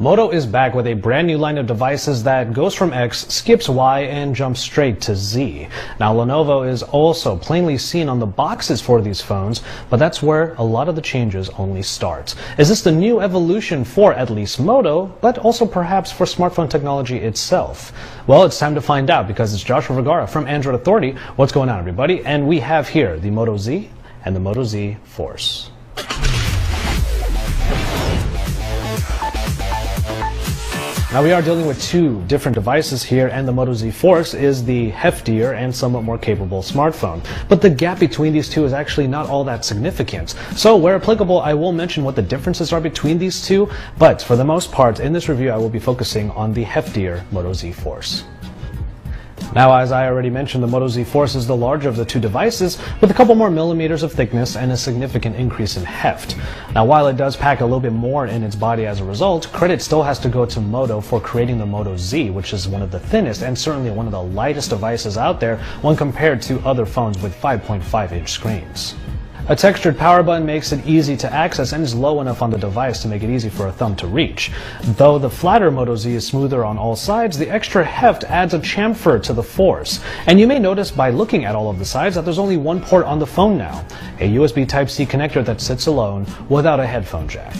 Moto is back with a brand new line of devices that goes from X, skips Y, and jumps straight to Z. Now, Lenovo is also plainly seen on the boxes for these phones, but that's where a lot of the changes only start. Is this the new evolution for at least Moto, but also perhaps for smartphone technology itself? Well, it's time to find out because it's Joshua Vergara from Android Authority. What's going on, everybody? And we have here the Moto Z and the Moto Z Force. Now we are dealing with two different devices here and the Moto Z Force is the heftier and somewhat more capable smartphone. But the gap between these two is actually not all that significant. So where applicable, I will mention what the differences are between these two, but for the most part in this review I will be focusing on the heftier Moto Z Force. Now, as I already mentioned, the Moto Z Force is the larger of the two devices, with a couple more millimeters of thickness and a significant increase in heft. Now, while it does pack a little bit more in its body as a result, credit still has to go to Moto for creating the Moto Z, which is one of the thinnest and certainly one of the lightest devices out there when compared to other phones with 5.5 inch screens. A textured power button makes it easy to access and is low enough on the device to make it easy for a thumb to reach. Though the flatter Moto Z is smoother on all sides, the extra heft adds a chamfer to the force. And you may notice by looking at all of the sides that there's only one port on the phone now, a USB Type-C connector that sits alone without a headphone jack.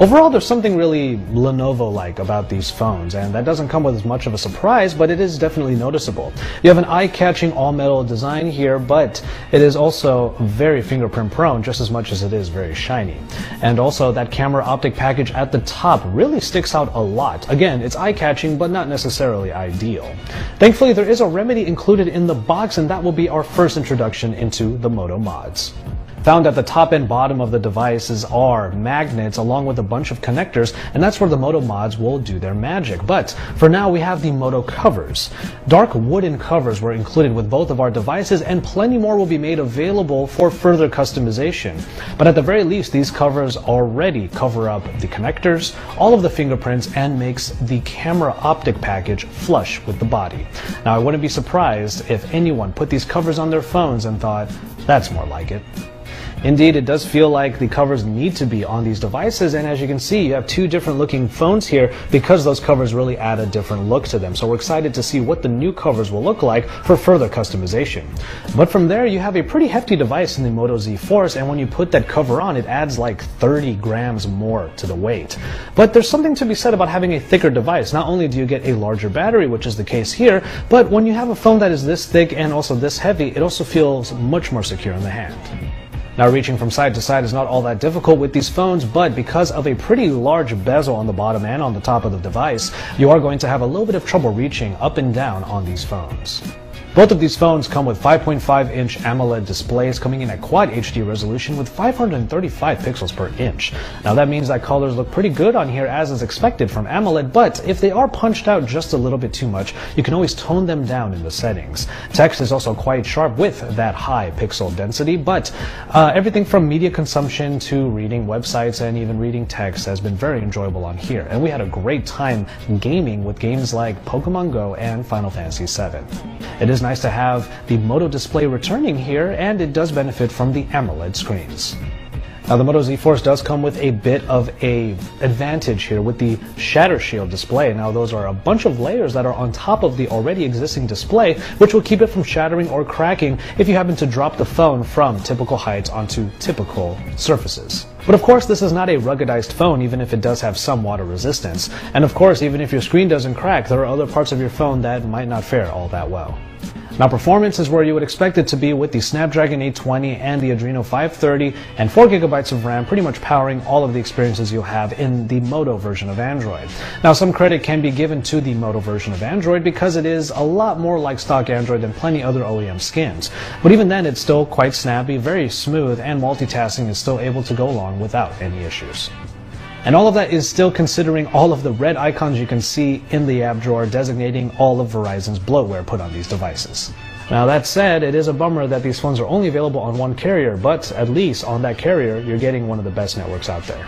Overall, there's something really Lenovo-like about these phones, and that doesn't come with as much of a surprise, but it is definitely noticeable. You have an eye-catching all-metal design here, but it is also very fingerprint-prone, just as much as it is very shiny. And also, that camera optic package at the top really sticks out a lot. Again, it's eye-catching, but not necessarily ideal. Thankfully, there is a remedy included in the box, and that will be our first introduction into the Moto mods. Found at the top and bottom of the devices are magnets along with a bunch of connectors, and that's where the Moto mods will do their magic. But for now, we have the Moto covers. Dark wooden covers were included with both of our devices, and plenty more will be made available for further customization. But at the very least, these covers already cover up the connectors, all of the fingerprints, and makes the camera optic package flush with the body. Now, I wouldn't be surprised if anyone put these covers on their phones and thought, that's more like it. Indeed, it does feel like the covers need to be on these devices, and as you can see, you have two different looking phones here because those covers really add a different look to them. So we're excited to see what the new covers will look like for further customization. But from there, you have a pretty hefty device in the Moto Z Force, and when you put that cover on, it adds like 30 grams more to the weight. But there's something to be said about having a thicker device. Not only do you get a larger battery, which is the case here, but when you have a phone that is this thick and also this heavy, it also feels much more secure in the hand. Now reaching from side to side is not all that difficult with these phones, but because of a pretty large bezel on the bottom and on the top of the device, you are going to have a little bit of trouble reaching up and down on these phones. Both of these phones come with 5.5 inch AMOLED displays coming in at Quad HD resolution with 535 pixels per inch. Now that means that colors look pretty good on here as is expected from AMOLED, but if they are punched out just a little bit too much, you can always tone them down in the settings. Text is also quite sharp with that high pixel density, but uh, everything from media consumption to reading websites and even reading text has been very enjoyable on here. And we had a great time gaming with games like Pokemon Go and Final Fantasy VII. It is nice to have the Moto display returning here, and it does benefit from the AMOLED screens. Now the Moto Z Force does come with a bit of a advantage here with the shatter shield display. Now those are a bunch of layers that are on top of the already existing display, which will keep it from shattering or cracking if you happen to drop the phone from typical heights onto typical surfaces. But of course, this is not a ruggedized phone, even if it does have some water resistance. And of course, even if your screen doesn't crack, there are other parts of your phone that might not fare all that well. Now performance is where you would expect it to be with the Snapdragon 820 and the Adreno 530 and 4GB of RAM pretty much powering all of the experiences you'll have in the Moto version of Android. Now some credit can be given to the Moto version of Android because it is a lot more like stock Android than plenty other OEM skins. But even then it's still quite snappy, very smooth, and multitasking is still able to go along without any issues. And all of that is still considering all of the red icons you can see in the app drawer designating all of Verizon's bloatware put on these devices. Now that said, it is a bummer that these phones are only available on one carrier, but at least on that carrier, you're getting one of the best networks out there.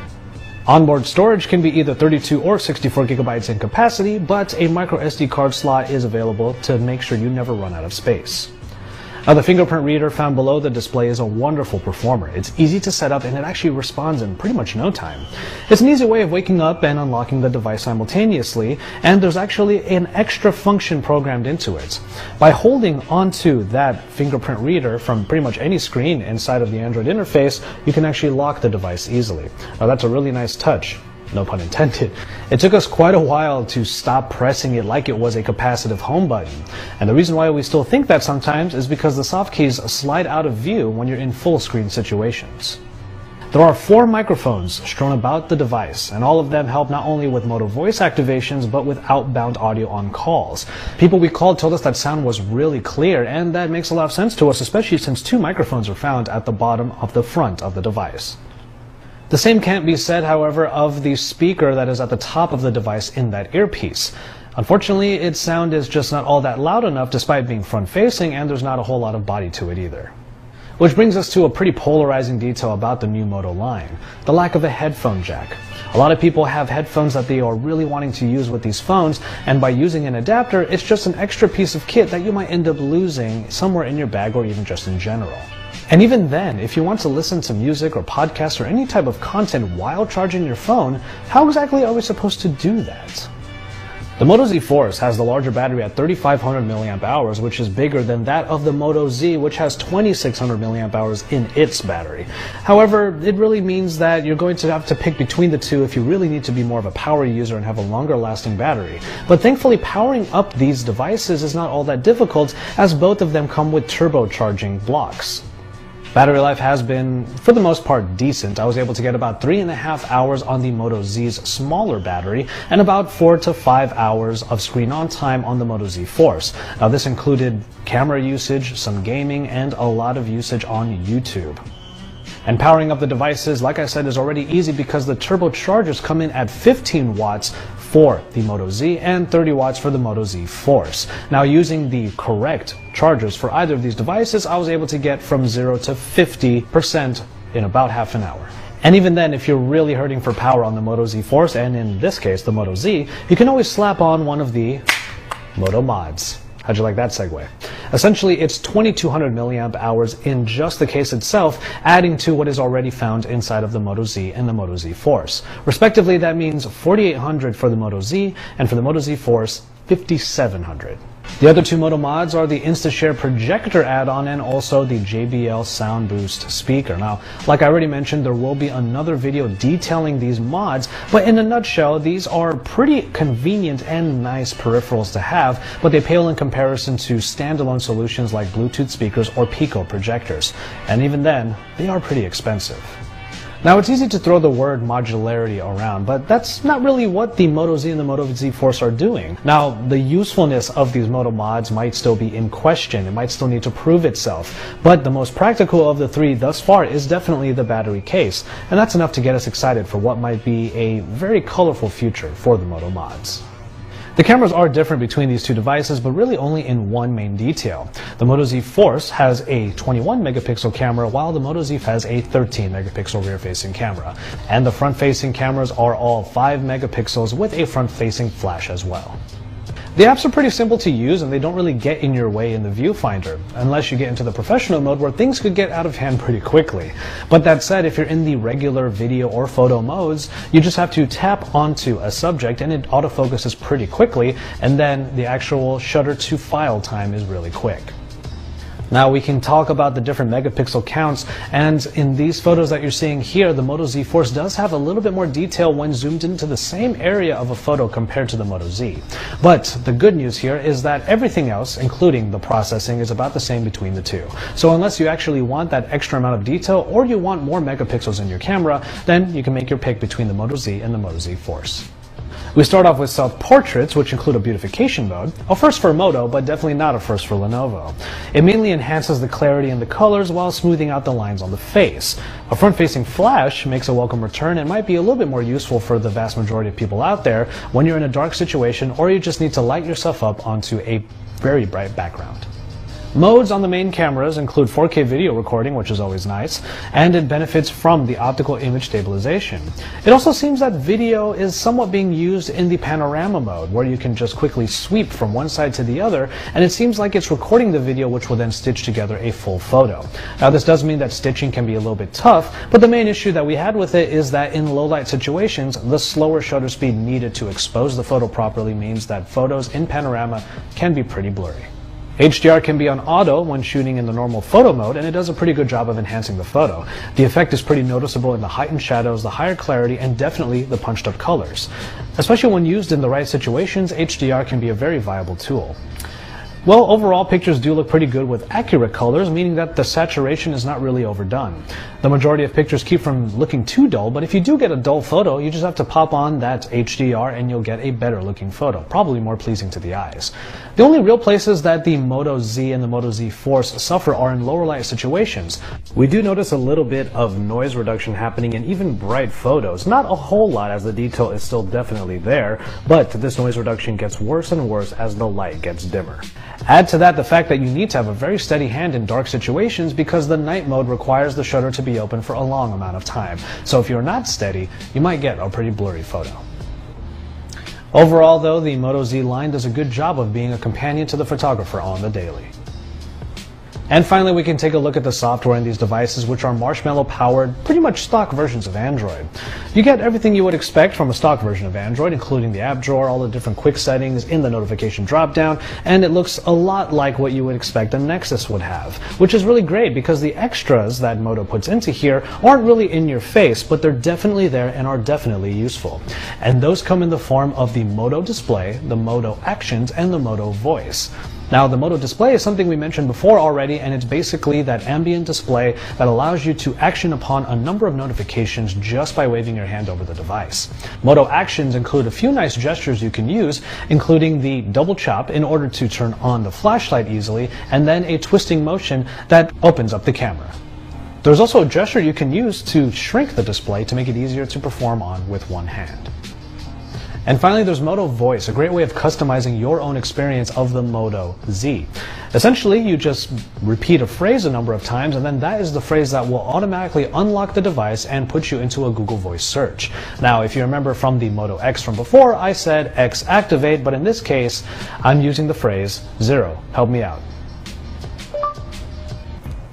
Onboard storage can be either 32 or 64 gigabytes in capacity, but a micro SD card slot is available to make sure you never run out of space. Now the fingerprint reader found below the display is a wonderful performer. It's easy to set up and it actually responds in pretty much no time. It's an easy way of waking up and unlocking the device simultaneously, and there's actually an extra function programmed into it. By holding onto that fingerprint reader from pretty much any screen inside of the Android interface, you can actually lock the device easily. Now that's a really nice touch no pun intended. It took us quite a while to stop pressing it like it was a capacitive home button. And the reason why we still think that sometimes is because the soft keys slide out of view when you're in full screen situations. There are four microphones strewn about the device, and all of them help not only with Moto voice activations, but with outbound audio on calls. People we called told us that sound was really clear, and that makes a lot of sense to us, especially since two microphones are found at the bottom of the front of the device. The same can't be said, however, of the speaker that is at the top of the device in that earpiece. Unfortunately, its sound is just not all that loud enough despite being front facing, and there's not a whole lot of body to it either. Which brings us to a pretty polarizing detail about the new Moto line the lack of a headphone jack. A lot of people have headphones that they are really wanting to use with these phones, and by using an adapter, it's just an extra piece of kit that you might end up losing somewhere in your bag or even just in general. And even then, if you want to listen to music or podcasts or any type of content while charging your phone, how exactly are we supposed to do that? The Moto Z Force has the larger battery at 3500 mAh, which is bigger than that of the Moto Z, which has 2600 mAh in its battery. However, it really means that you're going to have to pick between the two if you really need to be more of a power user and have a longer lasting battery. But thankfully, powering up these devices is not all that difficult, as both of them come with turbocharging blocks. Battery life has been, for the most part, decent. I was able to get about three and a half hours on the Moto Z's smaller battery and about four to five hours of screen on time on the Moto Z Force. Now, this included camera usage, some gaming, and a lot of usage on YouTube. And powering up the devices, like I said, is already easy because the turbochargers come in at 15 watts for the Moto Z and 30 watts for the Moto Z Force. Now using the correct chargers for either of these devices, I was able to get from 0 to 50% in about half an hour. And even then, if you're really hurting for power on the Moto Z Force, and in this case, the Moto Z, you can always slap on one of the Moto Mods. How'd you like that segue? Essentially, it's 2200 milliamp hours in just the case itself, adding to what is already found inside of the Moto Z and the Moto Z Force. Respectively, that means 4800 for the Moto Z, and for the Moto Z Force, 5700. The other two Moto mods are the InstaShare projector add-on and also the JBL Sound Boost speaker. Now, like I already mentioned, there will be another video detailing these mods, but in a nutshell, these are pretty convenient and nice peripherals to have, but they pale in comparison to standalone solutions like Bluetooth speakers or Pico projectors. And even then, they are pretty expensive. Now it's easy to throw the word modularity around, but that's not really what the Moto Z and the Moto Z Force are doing. Now, the usefulness of these Moto mods might still be in question. It might still need to prove itself. But the most practical of the three thus far is definitely the battery case. And that's enough to get us excited for what might be a very colorful future for the Moto mods. The cameras are different between these two devices, but really only in one main detail. The Moto Z Force has a 21 megapixel camera, while the Moto Z has a 13 megapixel rear facing camera. And the front facing cameras are all 5 megapixels with a front facing flash as well. The apps are pretty simple to use and they don't really get in your way in the viewfinder, unless you get into the professional mode where things could get out of hand pretty quickly. But that said, if you're in the regular video or photo modes, you just have to tap onto a subject and it autofocuses pretty quickly, and then the actual shutter to file time is really quick. Now we can talk about the different megapixel counts and in these photos that you're seeing here, the Moto Z Force does have a little bit more detail when zoomed into the same area of a photo compared to the Moto Z. But the good news here is that everything else, including the processing, is about the same between the two. So unless you actually want that extra amount of detail or you want more megapixels in your camera, then you can make your pick between the Moto Z and the Moto Z Force. We start off with self portraits, which include a beautification mode, a first for Moto, but definitely not a first for Lenovo. It mainly enhances the clarity and the colors while smoothing out the lines on the face. A front facing flash makes a welcome return and might be a little bit more useful for the vast majority of people out there when you're in a dark situation or you just need to light yourself up onto a very bright background. Modes on the main cameras include 4K video recording, which is always nice, and it benefits from the optical image stabilization. It also seems that video is somewhat being used in the panorama mode, where you can just quickly sweep from one side to the other, and it seems like it's recording the video which will then stitch together a full photo. Now this does mean that stitching can be a little bit tough, but the main issue that we had with it is that in low light situations, the slower shutter speed needed to expose the photo properly means that photos in panorama can be pretty blurry. HDR can be on auto when shooting in the normal photo mode, and it does a pretty good job of enhancing the photo. The effect is pretty noticeable in the heightened shadows, the higher clarity, and definitely the punched up colors. Especially when used in the right situations, HDR can be a very viable tool. Well, overall, pictures do look pretty good with accurate colors, meaning that the saturation is not really overdone. The majority of pictures keep from looking too dull, but if you do get a dull photo, you just have to pop on that HDR and you'll get a better looking photo, probably more pleasing to the eyes. The only real places that the Moto Z and the Moto Z Force suffer are in lower light situations. We do notice a little bit of noise reduction happening in even bright photos. Not a whole lot as the detail is still definitely there, but this noise reduction gets worse and worse as the light gets dimmer. Add to that the fact that you need to have a very steady hand in dark situations because the night mode requires the shutter to be open for a long amount of time. So if you're not steady, you might get a pretty blurry photo. Overall though, the Moto Z line does a good job of being a companion to the photographer on the daily. And finally, we can take a look at the software in these devices, which are Marshmallow powered, pretty much stock versions of Android. You get everything you would expect from a stock version of Android, including the app drawer, all the different quick settings in the notification dropdown, and it looks a lot like what you would expect a Nexus would have, which is really great because the extras that Moto puts into here aren't really in your face, but they're definitely there and are definitely useful. And those come in the form of the Moto display, the Moto actions, and the Moto voice. Now, the Moto display is something we mentioned before already, and it's basically that ambient display that allows you to action upon a number of notifications just by waving your hand over the device. Moto actions include a few nice gestures you can use, including the double chop in order to turn on the flashlight easily, and then a twisting motion that opens up the camera. There's also a gesture you can use to shrink the display to make it easier to perform on with one hand. And finally, there's Moto Voice, a great way of customizing your own experience of the Moto Z. Essentially, you just repeat a phrase a number of times, and then that is the phrase that will automatically unlock the device and put you into a Google Voice search. Now, if you remember from the Moto X from before, I said X activate, but in this case, I'm using the phrase zero. Help me out.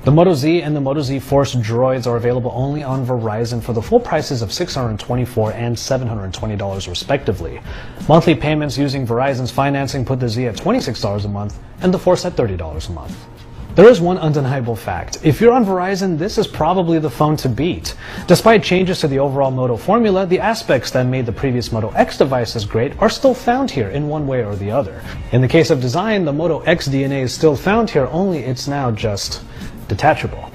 The Moto Z and the Moto Z Force droids are available only on Verizon for the full prices of 624 and $720 respectively. Monthly payments using Verizon's financing put the Z at $26 a month and the Force at $30 a month. There is one undeniable fact. If you're on Verizon, this is probably the phone to beat. Despite changes to the overall Moto formula, the aspects that made the previous Moto X devices great are still found here in one way or the other. In the case of design, the Moto X DNA is still found here, only it's now just detachable.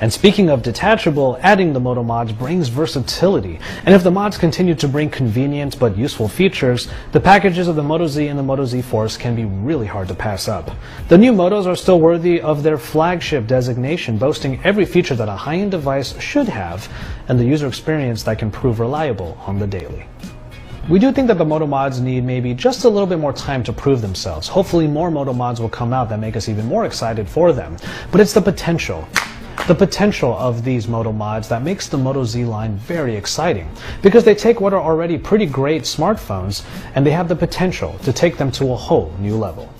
And speaking of detachable, adding the Moto mods brings versatility. And if the mods continue to bring convenient but useful features, the packages of the Moto Z and the Moto Z Force can be really hard to pass up. The new Motos are still worthy of their flagship designation, boasting every feature that a high-end device should have and the user experience that can prove reliable on the daily. We do think that the Moto mods need maybe just a little bit more time to prove themselves. Hopefully more Moto mods will come out that make us even more excited for them. But it's the potential. The potential of these Moto mods that makes the Moto Z line very exciting because they take what are already pretty great smartphones and they have the potential to take them to a whole new level.